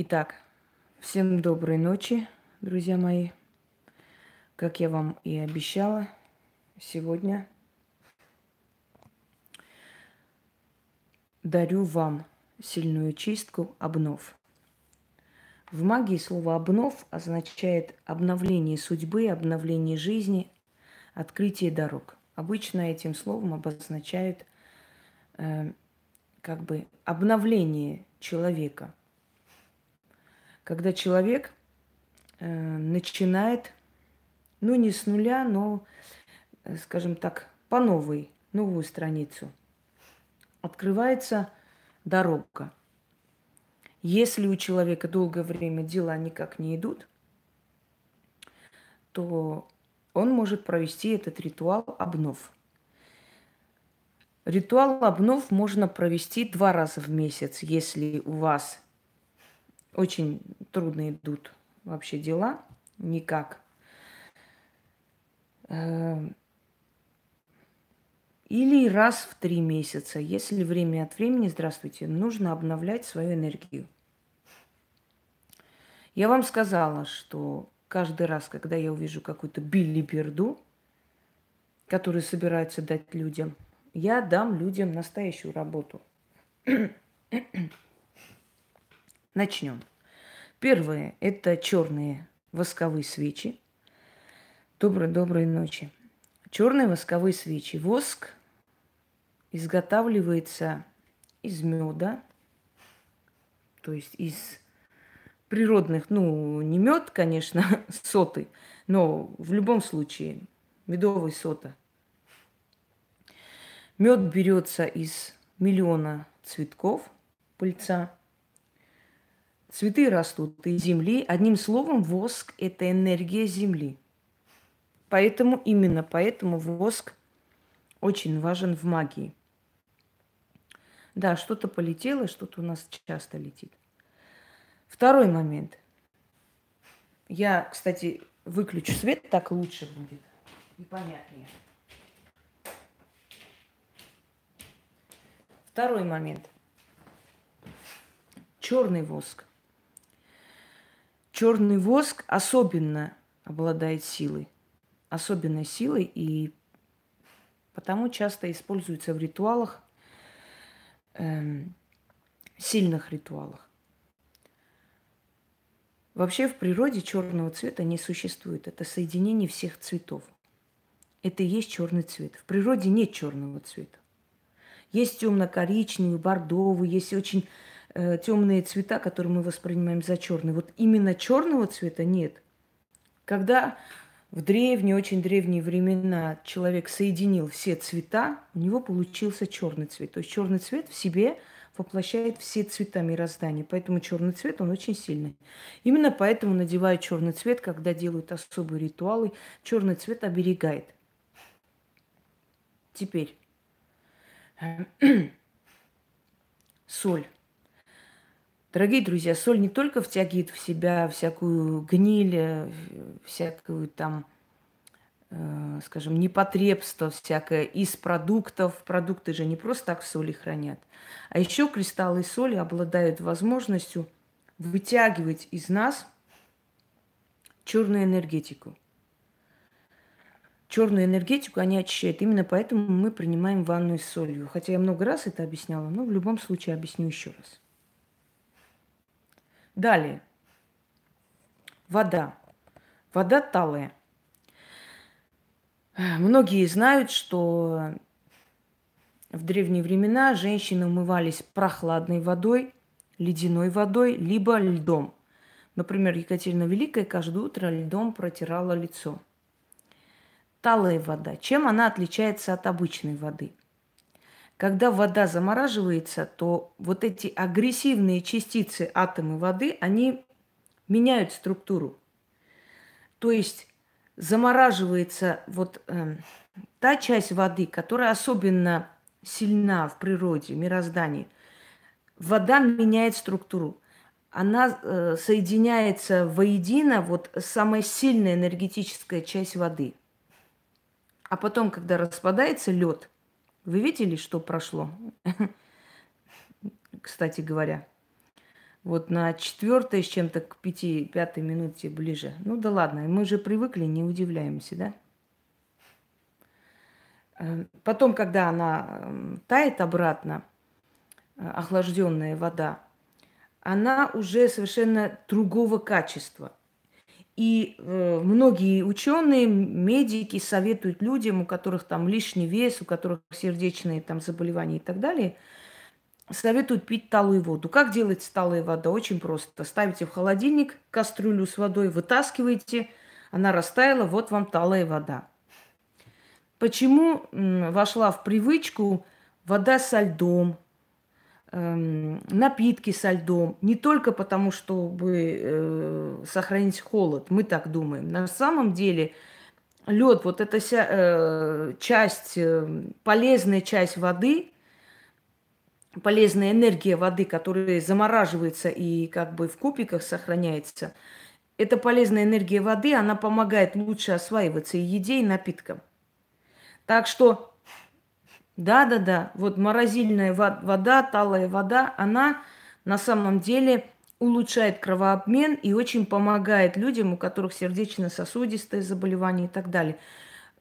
Итак, всем доброй ночи, друзья мои. Как я вам и обещала, сегодня дарю вам сильную чистку обнов. В магии слово обнов означает обновление судьбы, обновление жизни, открытие дорог. Обычно этим словом обозначают э, как бы обновление человека – когда человек э, начинает, ну не с нуля, но, э, скажем так, по новой, новую страницу. Открывается дорога. Если у человека долгое время дела никак не идут, то он может провести этот ритуал обнов. Ритуал обнов можно провести два раза в месяц, если у вас очень трудно идут вообще дела, никак. Эм, или раз в три месяца, если время от времени, здравствуйте, нужно обновлять свою энергию. Я вам сказала, что каждый раз, когда я увижу какую-то билиберду, которую собираются дать людям, я дам людям настоящую работу. Начнем. Первое – это черные восковые свечи. Доброй-доброй ночи. Черные восковые свечи. Воск изготавливается из меда, то есть из природных, ну, не мед, конечно, соты, но в любом случае медовый сота. Мед берется из миллиона цветков пыльца – Цветы растут из земли. Одним словом, воск – это энергия земли. Поэтому, именно поэтому воск очень важен в магии. Да, что-то полетело, что-то у нас часто летит. Второй момент. Я, кстати, выключу свет, так лучше будет и понятнее. Второй момент. Черный воск. Черный воск особенно обладает силой, особенной силой, и потому часто используется в ритуалах, эм, сильных ритуалах. Вообще в природе черного цвета не существует. Это соединение всех цветов. Это и есть черный цвет. В природе нет черного цвета. Есть темно-коричневый, бордовый, есть очень э, темные цвета, которые мы воспринимаем за черные. Вот именно черного цвета нет. Когда в древние, очень древние времена человек соединил все цвета, у него получился черный цвет. То есть черный цвет в себе воплощает все цвета мироздания. Поэтому черный цвет, он очень сильный. Именно поэтому надевают черный цвет, когда делают особые ритуалы. Черный цвет оберегает. Теперь соль. Дорогие друзья, соль не только втягивает в себя всякую гниль, э, всякую там, э, скажем, непотребство всякое из продуктов. Продукты же не просто так в соли хранят. А еще кристаллы соли обладают возможностью вытягивать из нас черную энергетику. Черную энергетику они очищают. Именно поэтому мы принимаем ванную с солью. Хотя я много раз это объясняла, но в любом случае объясню еще раз. Далее. Вода. Вода талая. Многие знают, что в древние времена женщины умывались прохладной водой, ледяной водой, либо льдом. Например, Екатерина Великая каждое утро льдом протирала лицо. Талая вода. Чем она отличается от обычной воды? Когда вода замораживается, то вот эти агрессивные частицы атомы воды, они меняют структуру. То есть замораживается вот э, та часть воды, которая особенно сильна в природе, в мироздании. Вода меняет структуру. Она э, соединяется воедино, вот самая сильная энергетическая часть воды. А потом, когда распадается лед – вы видели, что прошло? Кстати говоря, Вот на четвертой с чем-то к пяти, пятой минуте ближе. Ну да ладно, мы же привыкли, не удивляемся, да? Э, потом, когда она эм, тает обратно, э, охлажденная вода, она уже совершенно другого качества. И э, многие ученые, медики советуют людям, у которых там лишний вес, у которых сердечные там заболевания и так далее, советуют пить талую воду. Как делается талая вода? Очень просто. Ставите в холодильник кастрюлю с водой, вытаскиваете, она растаяла, вот вам талая вода. Почему вошла в привычку вода со льдом, напитки со льдом? Не только потому, чтобы э, сохранить холод, мы так думаем. На самом деле лед, вот эта вся э, часть, э, полезная часть воды, полезная энергия воды, которая замораживается и как бы в кубиках сохраняется, эта полезная энергия воды, она помогает лучше осваиваться и еде, и напиткам. Так что, да-да-да, вот морозильная вода, талая вода, она на самом деле улучшает кровообмен и очень помогает людям, у которых сердечно-сосудистые заболевания и так далее.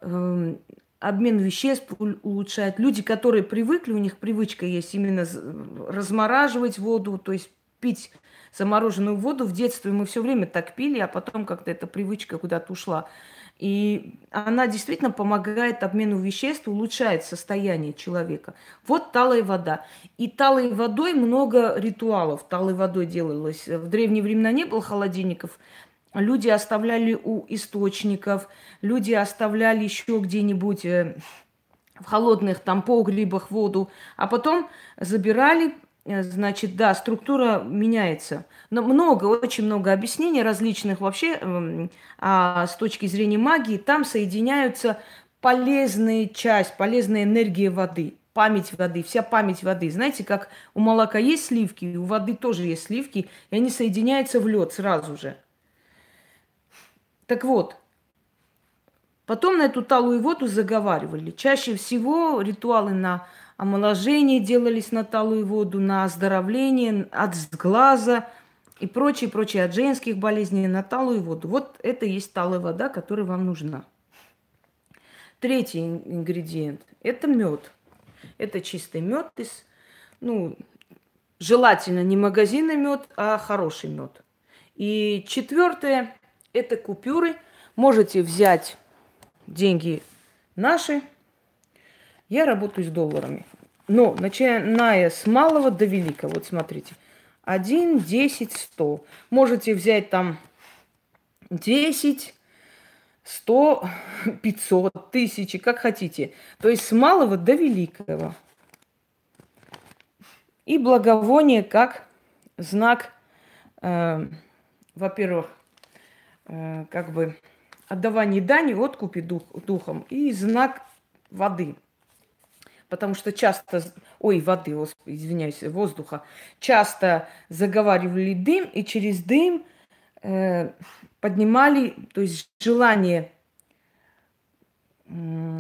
Эм, обмен веществ улучшает. Люди, которые привыкли, у них привычка есть именно размораживать воду, то есть пить замороженную воду. В детстве мы все время так пили, а потом как-то эта привычка куда-то ушла. И она действительно помогает обмену веществ, улучшает состояние человека. Вот талая вода. И талой водой много ритуалов. Талой водой делалось. В древние времена не было холодильников. Люди оставляли у источников, люди оставляли еще где-нибудь э, в холодных там погребах воду, а потом забирали, значит, да, структура меняется. Но много, очень много объяснений различных вообще эм, а с точки зрения магии. Там соединяются полезные часть, полезная энергия воды, память воды, вся память воды. Знаете, как у молока есть сливки, у воды тоже есть сливки, и они соединяются в лед сразу же. Так вот, потом на эту талую воду заговаривали. Чаще всего ритуалы на омоложение делались на талую воду, на оздоровление от сглаза и прочие, прочие от женских болезней на талую воду. Вот это и есть талая вода, которая вам нужна. Третий ингредиент – это мед. Это чистый мед из, ну, желательно не магазинный мед, а хороший мед. И четвертое – это купюры. Можете взять деньги наши – я работаю с долларами. Но начиная с малого до великого, вот смотрите, 1, 10, 100. Можете взять там 10, 100, 500, тысячи, как хотите. То есть с малого до великого. И благовоние как знак, э, во-первых, э, как бы отдавания дани, откупи дух, духом, и знак воды – потому что часто, ой, воды, извиняюсь, воздуха, часто заговаривали дым, и через дым э, поднимали, то есть желание э,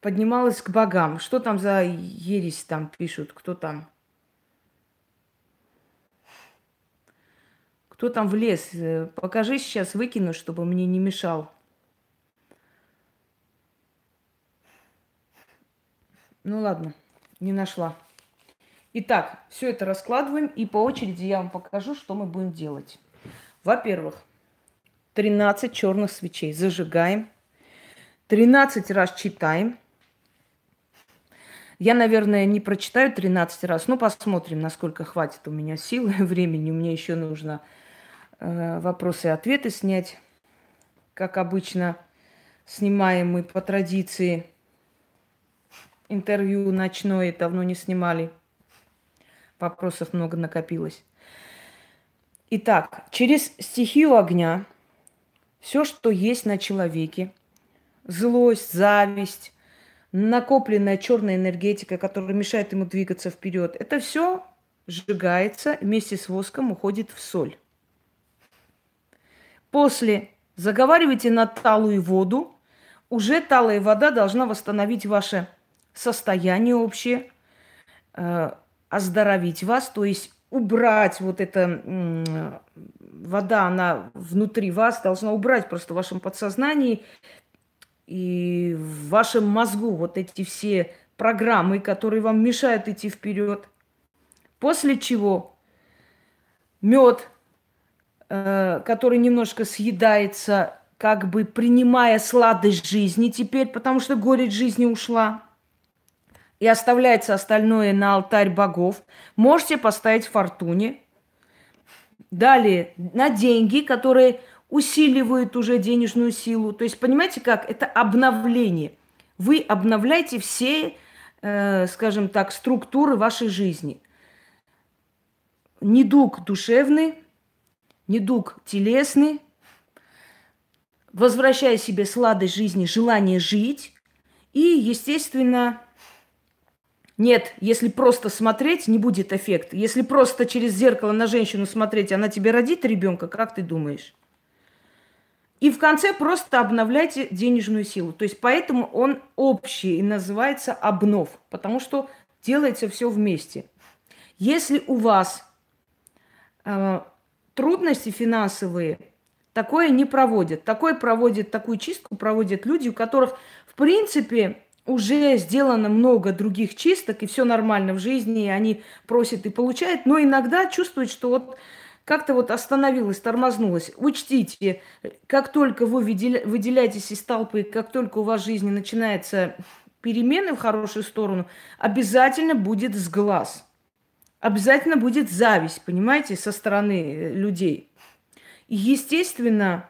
поднималось к богам. Что там за ересь там пишут, кто там? Кто там в лес? Э, покажи сейчас, выкину, чтобы мне не мешал. Ну ладно, не нашла. Итак, все это раскладываем, и по очереди я вам покажу, что мы будем делать. Во-первых, 13 черных свечей зажигаем, 13 раз читаем. Я, наверное, не прочитаю 13 раз, но посмотрим, насколько хватит у меня силы и времени. Меня еще нужно э, вопросы и ответы снять. Как обычно, снимаем мы по традиции – интервью ночное давно не снимали. Вопросов много накопилось. Итак, через стихию огня все, что есть на человеке, злость, зависть, накопленная черная энергетика, которая мешает ему двигаться вперед, это все сжигается вместе с воском, уходит в соль. После заговаривайте на талую воду, уже талая вода должна восстановить ваше состояние общее, э, оздоровить вас, то есть убрать вот эта вода, она внутри вас должна убрать просто в вашем подсознании и в вашем мозгу вот эти все программы, которые вам мешают идти вперед. После чего мед, э, который немножко съедается, как бы принимая сладость жизни теперь, потому что горечь жизни ушла, и оставляется остальное на алтарь богов, можете поставить фортуне. Далее, на деньги, которые усиливают уже денежную силу. То есть, понимаете как? Это обновление. Вы обновляете все, э, скажем так, структуры вашей жизни. Недуг душевный, недуг телесный, возвращая себе сладость жизни, желание жить. И, естественно, нет, если просто смотреть, не будет эффекта. Если просто через зеркало на женщину смотреть, она тебе родит ребенка, как ты думаешь? И в конце просто обновляйте денежную силу. То есть поэтому он общий и называется обнов, потому что делается все вместе. Если у вас э, трудности финансовые, такое не проводят. Такое проводит, такую чистку проводят люди, у которых, в принципе, уже сделано много других чисток, и все нормально в жизни, и они просят и получают, но иногда чувствуют, что вот как-то вот остановилась, тормознулась. Учтите, как только вы выделяетесь из толпы, как только у вас в жизни начинаются перемены в хорошую сторону, обязательно будет сглаз. Обязательно будет зависть, понимаете, со стороны э, людей. И, естественно,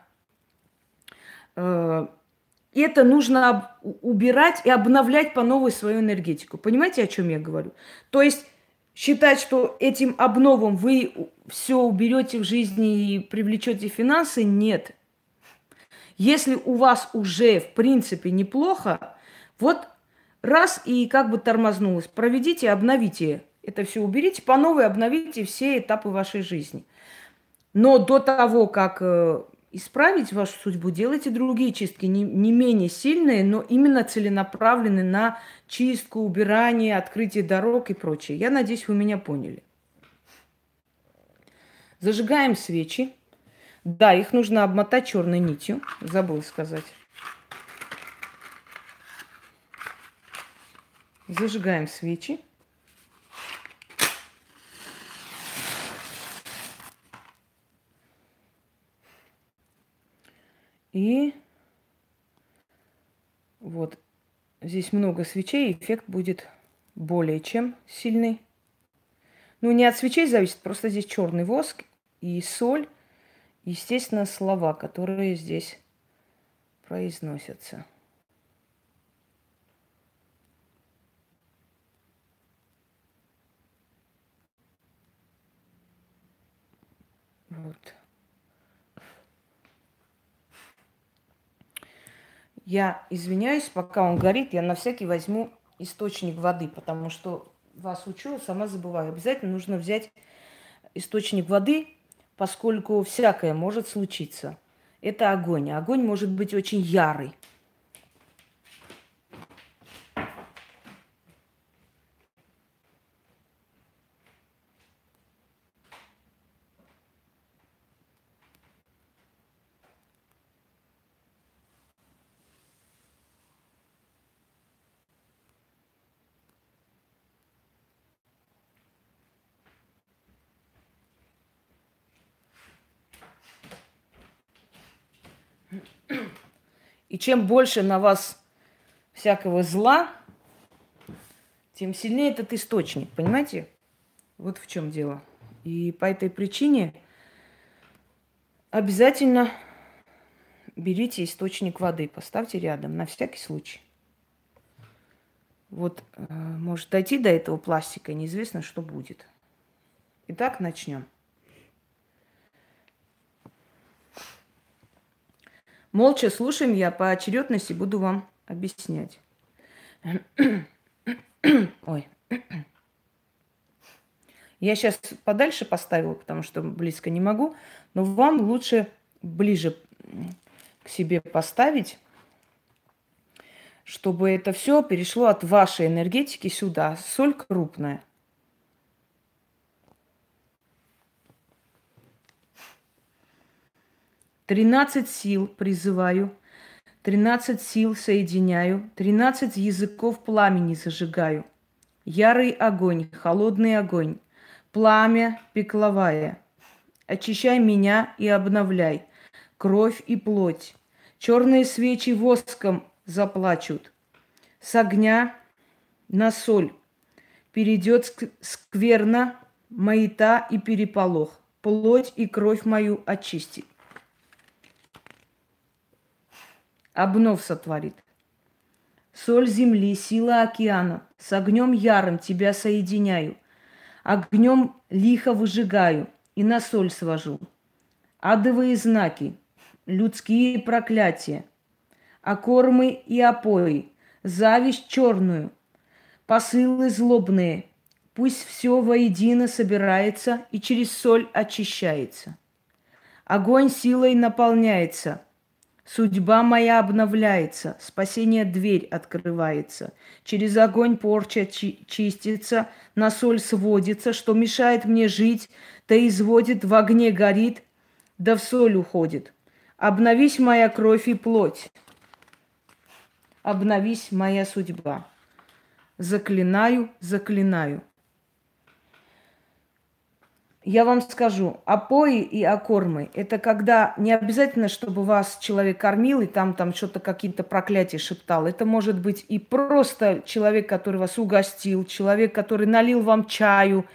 э, это нужно убирать и обновлять по новой свою энергетику. Понимаете, о чем я говорю? То есть считать, что этим обновом вы все уберете в жизни и привлечете финансы, нет. Если у вас уже, в принципе, неплохо, вот раз и как бы тормознулось, проведите, обновите это все, уберите, по новой обновите все этапы вашей жизни. Но до того, как э, исправить вашу судьбу, делайте другие чистки, не, не менее сильные, но именно целенаправленные на чистку, убирание, открытие дорог и прочее. Я надеюсь, вы меня поняли. Зажигаем свечи. Да, их нужно обмотать черной нитью. Забыл сказать. Зажигаем свечи. И вот здесь много свечей, эффект будет более чем сильный. Ну, не от свечей зависит, просто здесь черный воск и соль, естественно, слова, которые здесь произносятся. Вот. Я извиняюсь, пока он горит, я на всякий возьму источник воды, потому что вас учу, сама забываю. Обязательно нужно взять источник воды, поскольку всякое может случиться. Это огонь. Огонь может быть очень ярый. Чем больше на вас всякого зла, тем сильнее этот источник, понимаете? Вот в чем дело. И по этой причине обязательно берите источник воды, поставьте рядом, на всякий случай. Вот э, может дойти до этого пластика, неизвестно, что будет. Итак, начнем. Молча слушаем, я по очередности буду вам объяснять. Ой. Я сейчас подальше поставила, потому что близко не могу, но вам лучше ближе к себе поставить, чтобы это все перешло от вашей энергетики сюда. Соль крупная. Тринадцать сил призываю, тринадцать сил соединяю, тринадцать языков пламени зажигаю. Ярый огонь, холодный огонь, пламя пекловая. Очищай меня и обновляй, кровь и плоть. Черные свечи воском заплачут. С огня на соль перейдет скверно, маята и переполох. Плоть и кровь мою очистит. Обнов сотворит. Соль земли, сила океана, с огнем ярым тебя соединяю, огнем лихо выжигаю и на соль свожу. Адовые знаки, людские проклятия, окормы и опои, зависть черную, посылы злобные, пусть все воедино собирается и через соль очищается. Огонь силой наполняется – Судьба моя обновляется, спасение дверь открывается. Через огонь порча чи- чистится, на соль сводится, что мешает мне жить, то изводит, в огне горит, да в соль уходит. Обновись моя кровь и плоть, обновись моя судьба. Заклинаю, заклинаю. Я вам скажу, опои и окормы – это когда не обязательно, чтобы вас человек кормил и там, там что-то какие-то проклятия шептал. Это может быть и просто человек, который вас угостил, человек, который налил вам чаю,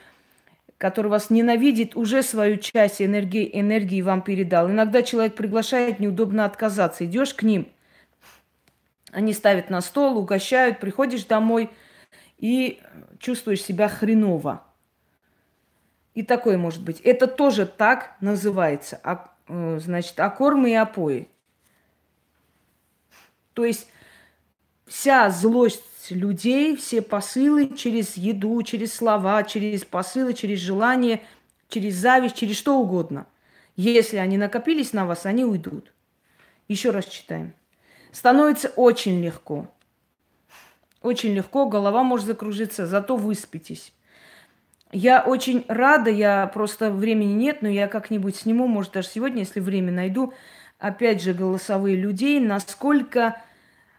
который вас ненавидит, уже свою часть энергии, энергии вам передал. Иногда человек приглашает, неудобно отказаться. Идешь к ним, они ставят на стол, угощают, приходишь домой и чувствуешь себя хреново. И такое может быть. Это тоже так называется. А, э, значит, окормы и опои. То есть вся злость людей, все посылы через еду, через слова, через посылы, через желание, через зависть, через что угодно. Если они накопились на вас, они уйдут. Еще раз читаем. Становится очень легко. Очень легко, голова может закружиться, зато выспитесь. Я очень рада, я просто времени нет, но я как-нибудь сниму, может, даже сегодня, если время найду, опять же, голосовые людей, насколько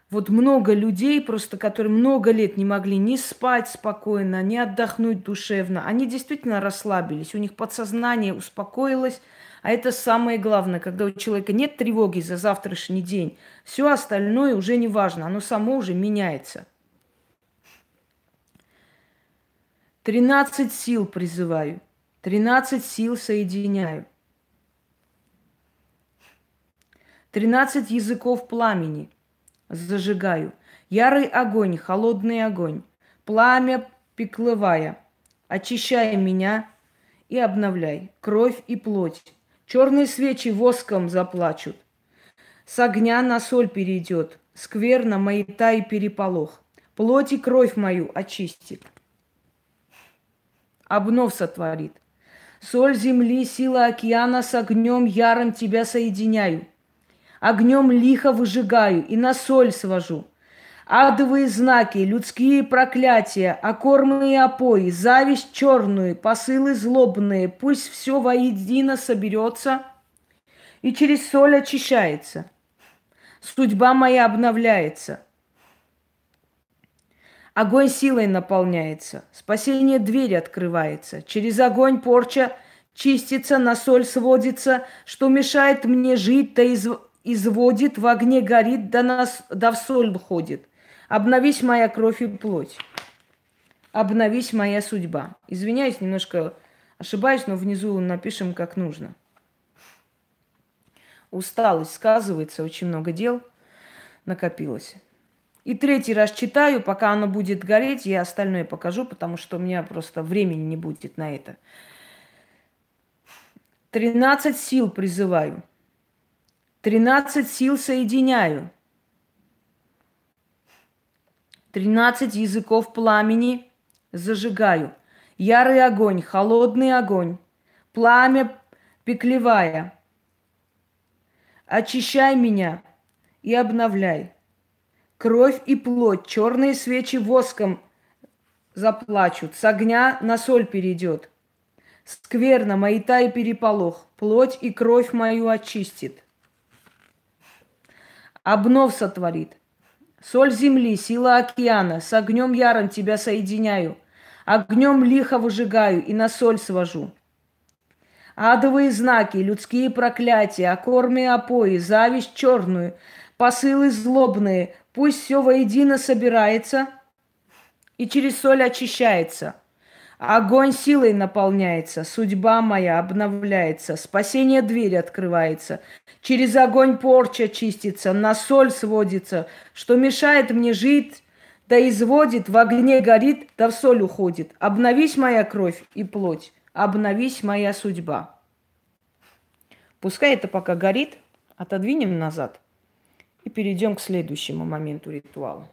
вот много людей, просто которые много лет не могли ни спать спокойно, ни отдохнуть душевно. Они действительно расслабились, у них подсознание успокоилось. А это самое главное, когда у человека нет тревоги за завтрашний день, все остальное уже не важно, оно само уже меняется. Тринадцать сил призываю, тринадцать сил соединяю. Тринадцать языков пламени зажигаю. Ярый огонь, холодный огонь, пламя пеклывая. Очищай меня и обновляй кровь и плоть. Черные свечи воском заплачут. С огня на соль перейдет, скверно маята и переполох. Плоть и кровь мою очистит обнов сотворит. Соль земли, сила океана с огнем ярым тебя соединяю. Огнем лихо выжигаю и на соль свожу. Адовые знаки, людские проклятия, окормы и опои, зависть черную, посылы злобные, пусть все воедино соберется и через соль очищается. Судьба моя обновляется – Огонь силой наполняется, спасение двери открывается. Через огонь порча чистится, на соль сводится, что мешает мне жить, то из, изводит, в огне горит, да, нас, да в соль ходит. Обновись моя кровь и плоть. Обновись моя судьба. Извиняюсь, немножко ошибаюсь, но внизу напишем как нужно. Усталость сказывается, очень много дел накопилось. И третий раз читаю, пока оно будет гореть, я остальное покажу, потому что у меня просто времени не будет на это. Тринадцать сил призываю. Тринадцать сил соединяю. Тринадцать языков пламени зажигаю. Ярый огонь, холодный огонь, пламя пеклевая. Очищай меня и обновляй. Кровь и плоть, черные свечи воском заплачут, с огня на соль перейдет. Скверно, маята и переполох, плоть и кровь мою очистит. обнов сотворит. Соль земли, сила океана, с огнем яром тебя соединяю, огнем лихо выжигаю и на соль свожу. Адовые знаки, людские проклятия, окорми опои, зависть черную, посылы злобные, пусть все воедино собирается и через соль очищается – Огонь силой наполняется, судьба моя обновляется, спасение двери открывается. Через огонь порча чистится, на соль сводится, что мешает мне жить, да изводит, в огне горит, да в соль уходит. Обновись моя кровь и плоть, обновись моя судьба. Пускай это пока горит, отодвинем назад и перейдем к следующему моменту ритуала.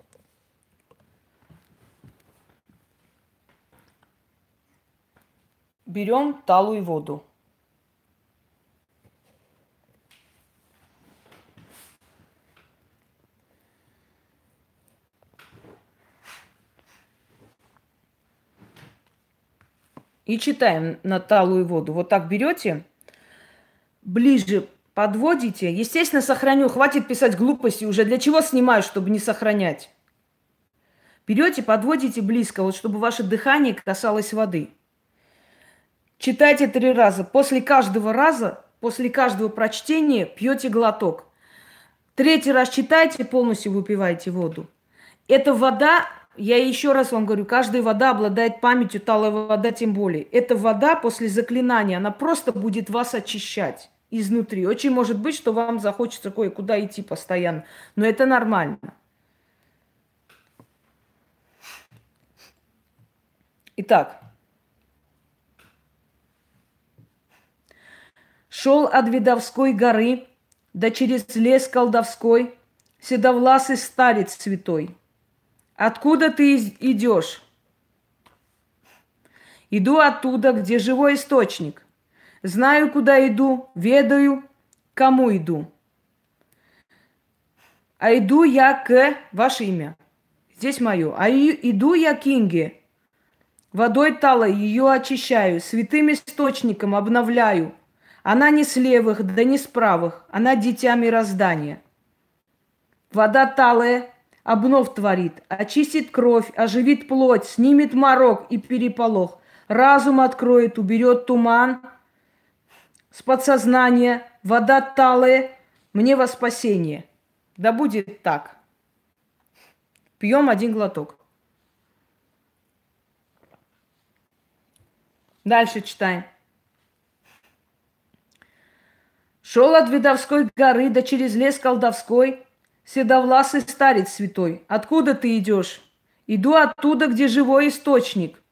Берем талую воду. И читаем на талую воду. Вот так берете, ближе подводите. Естественно, сохраню. Хватит писать глупости уже. Для чего снимаю, чтобы не сохранять? Берете, подводите близко, вот чтобы ваше дыхание касалось воды. Читайте три раза. После каждого раза, после каждого прочтения пьете глоток. Третий раз читайте, полностью выпивайте воду. Эта вода, я еще раз вам говорю, каждая вода обладает памятью, талая вода тем более. Эта вода после заклинания, она просто будет вас очищать изнутри. Очень может быть, что вам захочется кое-куда идти постоянно, но это нормально. Итак, Шел от Видовской горы, да через лес колдовской, Седовласый старец святой. Откуда ты идешь? Иду оттуда, где живой источник. Знаю, куда иду, ведаю, кому иду. А иду я к... Ваше имя. Здесь мое. А иду я к Инге. Водой талой ее очищаю, святым источником обновляю – она не с левых, да не с правых. Она дитя мироздания. Вода талая обнов творит, очистит кровь, оживит плоть, снимет морок и переполох. Разум откроет, уберет туман с подсознания. Вода талая, мне во спасение. Да будет так. Пьем один глоток. Дальше читаем. Шел от Видовской горы, да через лес колдовской, Седовласый старец святой. Откуда ты идешь? Иду оттуда, где живой источник.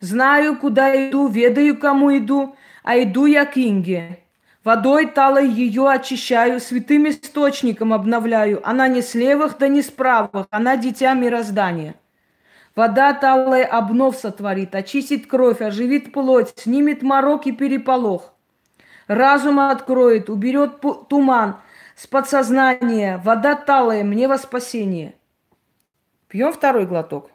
Знаю, куда иду, ведаю, кому иду, а иду я к Инге. Водой талой ее очищаю, святым источником обновляю. Она не с левых, да не с правых, она дитя мироздания. Вода талая обнов сотворит, очистит кровь, оживит плоть, снимет морок и переполох разум откроет, уберет туман с подсознания, вода талая, мне во спасение. Пьем второй глоток.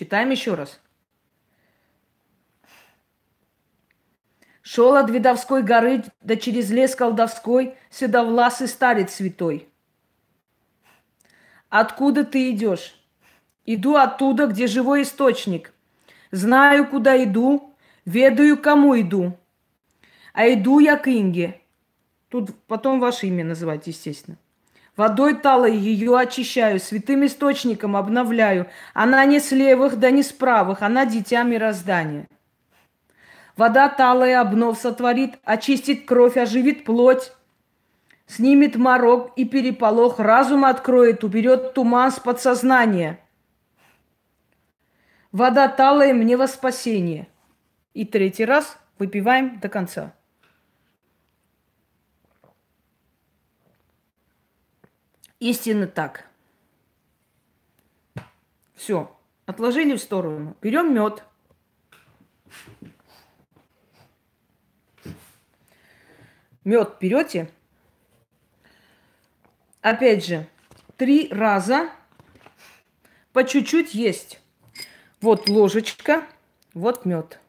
Читаем еще раз. Шел от Видовской горы, да через лес колдовской, седовласый старец святой. Откуда ты идешь? Иду оттуда, где живой источник. Знаю, куда иду, ведаю, кому иду. А иду я к Инге. Тут потом ваше имя называть, естественно. Водой талой ее очищаю, святым источником обновляю. Она не с левых, да не с правых, она дитя мироздания. Вода талая обнов сотворит, очистит кровь, оживит плоть, снимет морок и переполох, разум откроет, уберет туман с подсознания – Вода талая мне во спасение. И третий раз выпиваем до конца. Истинно так. Все, отложили в сторону. Берем мед. Мед берете. Опять же, три раза по чуть-чуть есть. Вот ложечка, вот мед.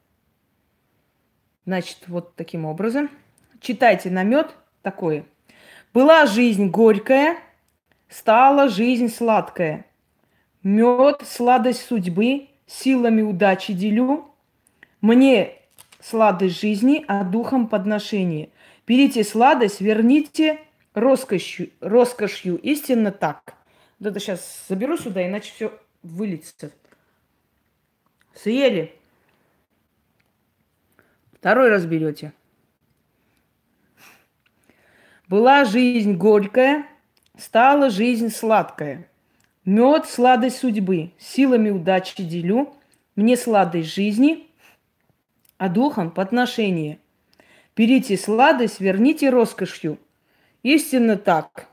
Значит, вот таким образом. Читайте намет такое. Была жизнь горькая, стала жизнь сладкая. Мед, сладость судьбы, силами удачи делю. Мне сладость жизни, а духом подношение. Берите сладость, верните роскошью, роскошью. Истинно так. Вот это сейчас заберу сюда, иначе все выльется. Съели. Второй раз берете. Была жизнь горькая, стала жизнь сладкая. Мед – сладость судьбы, силами удачи делю. Мне сладость жизни, а духом – подношение. Берите сладость, верните роскошью. Истинно так.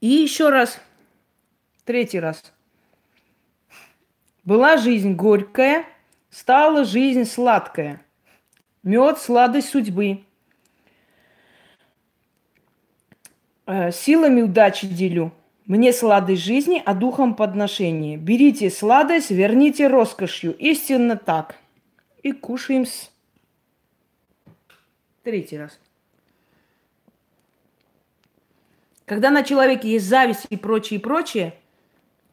И еще раз, третий раз. Была жизнь горькая, стала жизнь сладкая. Мед – сладость судьбы. Э, силами удачи делю. Мне сладость жизни, а духом подношение. Берите сладость, верните роскошью. Истинно так. И кушаем с... Третий раз. Когда на человеке есть зависть и прочее, и прочее,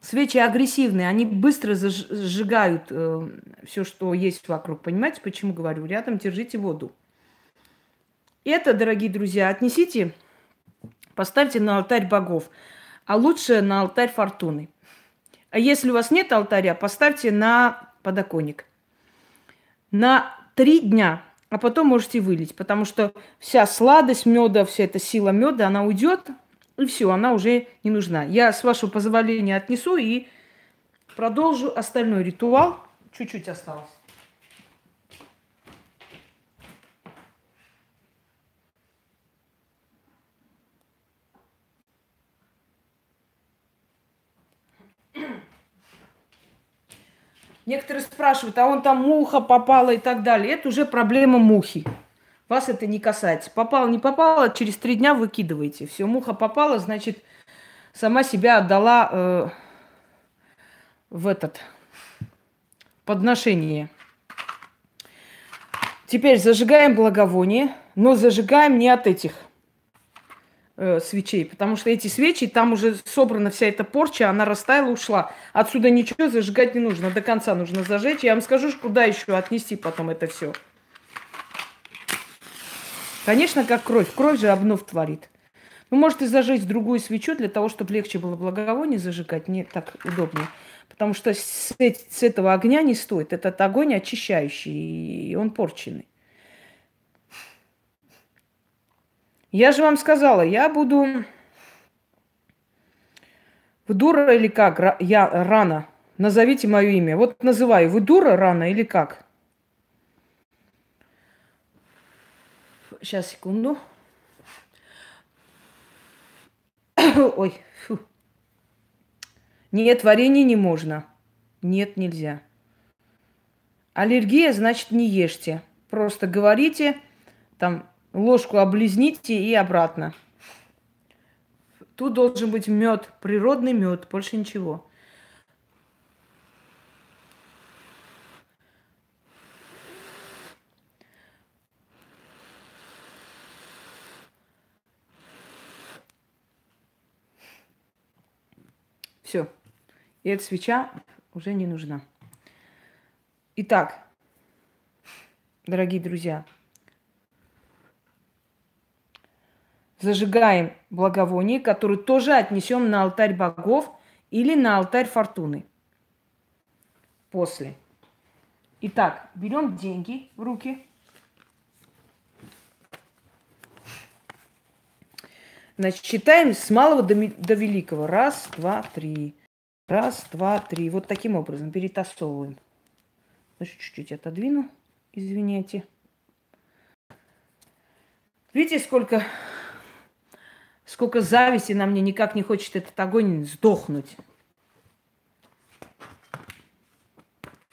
свечи агрессивные, они быстро зажигают э, все, что есть вокруг. Понимаете, почему говорю? Рядом держите воду. Это, дорогие друзья, отнесите, поставьте на алтарь богов, а лучше на алтарь фортуны. А если у вас нет алтаря, поставьте на подоконник. На три дня, а потом можете вылить, потому что вся сладость меда, вся эта сила меда, она уйдет, и все, она уже не нужна. Я, с вашего позволения, отнесу и продолжу остальной ритуал. Чуть-чуть осталось. Некоторые спрашивают, а он там муха попала и так далее. Это уже проблема мухи. Вас это не касается. Попало, не попало, через три дня выкидываете. Все, муха попала, значит, сама себя отдала э, в этот подношение. Теперь зажигаем благовоние, но зажигаем не от этих э, свечей, потому что эти свечи, там уже собрана вся эта порча, она растаяла, ушла. Отсюда ничего зажигать не нужно, до конца нужно зажечь. Я вам скажу, куда еще отнести потом это все. Конечно, как кровь. Кровь же обнов творит. Вы можете зажечь другую свечу для того, чтобы легче было благовоние зажигать, не так удобнее. Потому что с, с этого огня не стоит. Этот огонь очищающий, и он порченный. Я же вам сказала, я буду вы дура или как? Я рано. Назовите мое имя. Вот называю. Вы дура рано или как? Сейчас, секунду. Ой, фу. Нет, варенье не можно. Нет, нельзя. Аллергия, значит, не ешьте. Просто говорите, там, ложку облизните и обратно. Тут должен быть мед, природный мед, больше ничего. Все. И эта свеча уже не нужна. Итак, дорогие друзья, зажигаем благовоние, которое тоже отнесем на алтарь богов или на алтарь фортуны. После. Итак, берем деньги в руки. Значит, считаем с малого до, до великого. Раз, два, три. Раз, два, три. Вот таким образом перетасовываем. Значит, чуть-чуть отодвину. Извините. Видите, сколько, сколько зависти на мне никак не хочет этот огонь сдохнуть.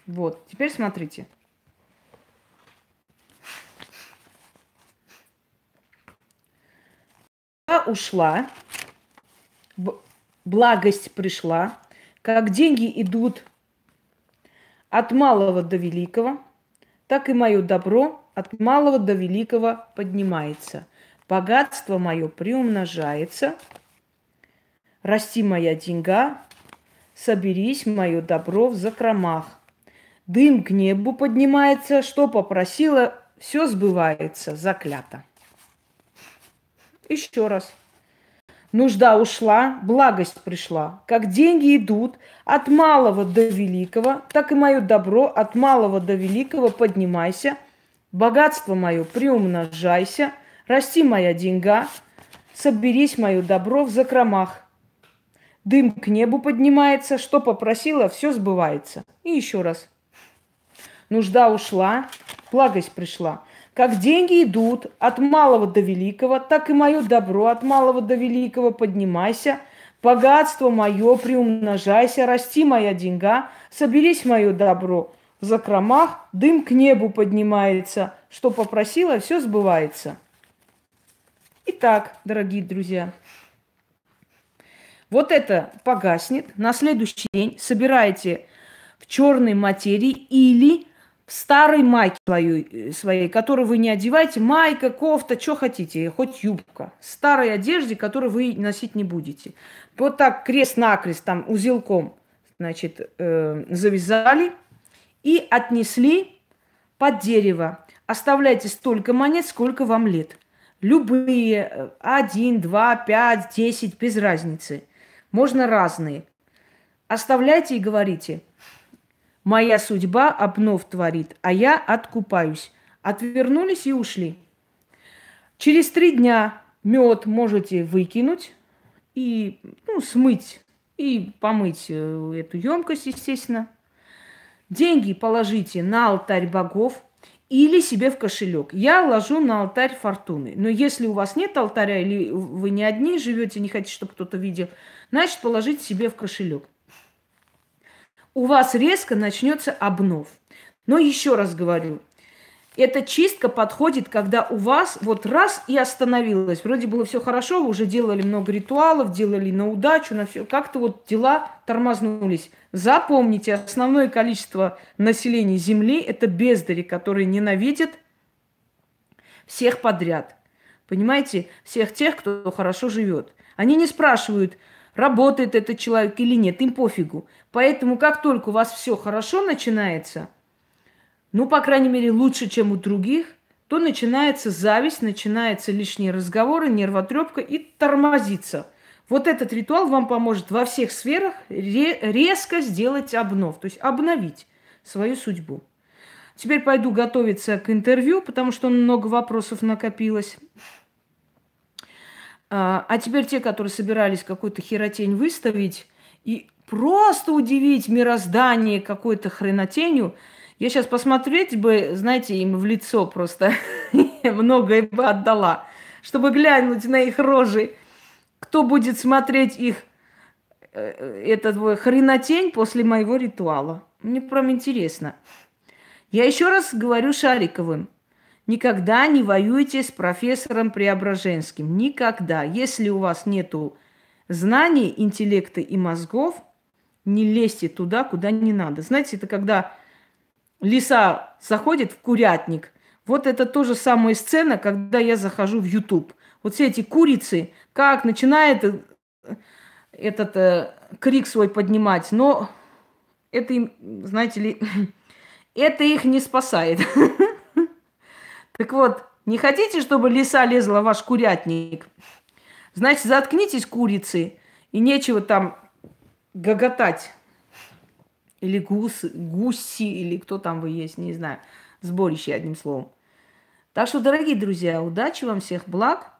Вот, теперь смотрите. Ушла, благость пришла, Как деньги идут от малого до великого, так и мое добро от малого до великого поднимается. Богатство мое приумножается, расти моя деньга, соберись мое добро в закромах. Дым к небу поднимается, что попросила, все сбывается, заклято. Еще раз. Нужда ушла, благость пришла. Как деньги идут от малого до великого, так и мое добро от малого до великого поднимайся. Богатство мое приумножайся. Расти моя деньга, соберись мое добро в закромах. Дым к небу поднимается, что попросила, все сбывается. И еще раз. Нужда ушла, благость пришла. Как деньги идут от малого до великого, так и мое добро от малого до великого поднимайся. Богатство мое приумножайся, расти моя деньга, соберись мое добро. В закромах дым к небу поднимается, что попросила, все сбывается. Итак, дорогие друзья, вот это погаснет. На следующий день собираете в черной материи или старой майке своей, э, своей, которую вы не одеваете, майка, кофта, что хотите, хоть юбка. Старой одежде, которую вы носить не будете. Вот так крест-накрест, там, узелком, значит, э, завязали и отнесли под дерево. Оставляйте столько монет, сколько вам лет. Любые, э, один, два, пять, десять, без разницы. Можно разные. Оставляйте и говорите – Моя судьба обнов творит, а я откупаюсь. Отвернулись и ушли. Через три дня мед можете выкинуть и ну, смыть и помыть э, эту емкость, естественно. Деньги положите на алтарь богов или себе в кошелек. Я ложу на алтарь фортуны. Но если у вас нет алтаря или вы не одни живете, не хотите, чтобы кто-то видел, значит, положите себе в кошелек у вас резко начнется обнов. Но еще раз говорю, эта чистка подходит, когда у вас вот раз и остановилось. Вроде было все хорошо, вы уже делали много ритуалов, делали на удачу, на все. Как-то вот дела тормознулись. Запомните, основное количество населения Земли – это бездари, которые ненавидят всех подряд. Понимаете? Всех тех, кто хорошо живет. Они не спрашивают – работает этот человек или нет, им пофигу. Поэтому как только у вас все хорошо начинается, ну, по крайней мере, лучше, чем у других, то начинается зависть, начинаются лишние разговоры, нервотрепка и тормозится. Вот этот ритуал вам поможет во всех сферах резко сделать обнов, то есть обновить свою судьбу. Теперь пойду готовиться к интервью, потому что много вопросов накопилось. А, а теперь те, которые собирались какую-то херотень выставить и просто удивить мироздание какой-то хренотенью, я сейчас посмотреть бы, знаете, им в лицо просто многое бы отдала, чтобы глянуть на их рожи, кто будет смотреть их э, этот хренотень после моего ритуала. Мне прям интересно. Я еще раз говорю Шариковым – Никогда не воюйте с профессором Преображенским. Никогда. Если у вас нет знаний, интеллекта и мозгов, не лезьте туда, куда не надо. Знаете, это когда лиса заходит в курятник. Вот это то же самая сцена, когда я захожу в YouTube. Вот все эти курицы, как начинает э, этот э, крик свой поднимать, но это им, знаете ли, это их не спасает. Так вот, не хотите, чтобы лиса лезла в ваш курятник? Значит, заткнитесь, курицы, и нечего там гоготать. Или гус, гуси, или кто там вы есть, не знаю. Сборище, одним словом. Так что, дорогие друзья, удачи вам, всех благ.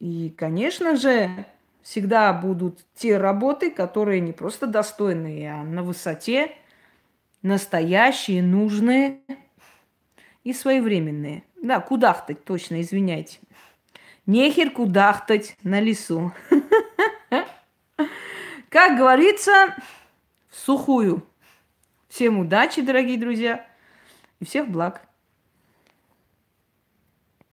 И, конечно же, всегда будут те работы, которые не просто достойные, а на высоте, настоящие, нужные – и своевременные. Да, кудахтать, точно, извиняйте. Нехер кудахтать на лесу. Как говорится, в сухую. Всем удачи, дорогие друзья, и всех благ.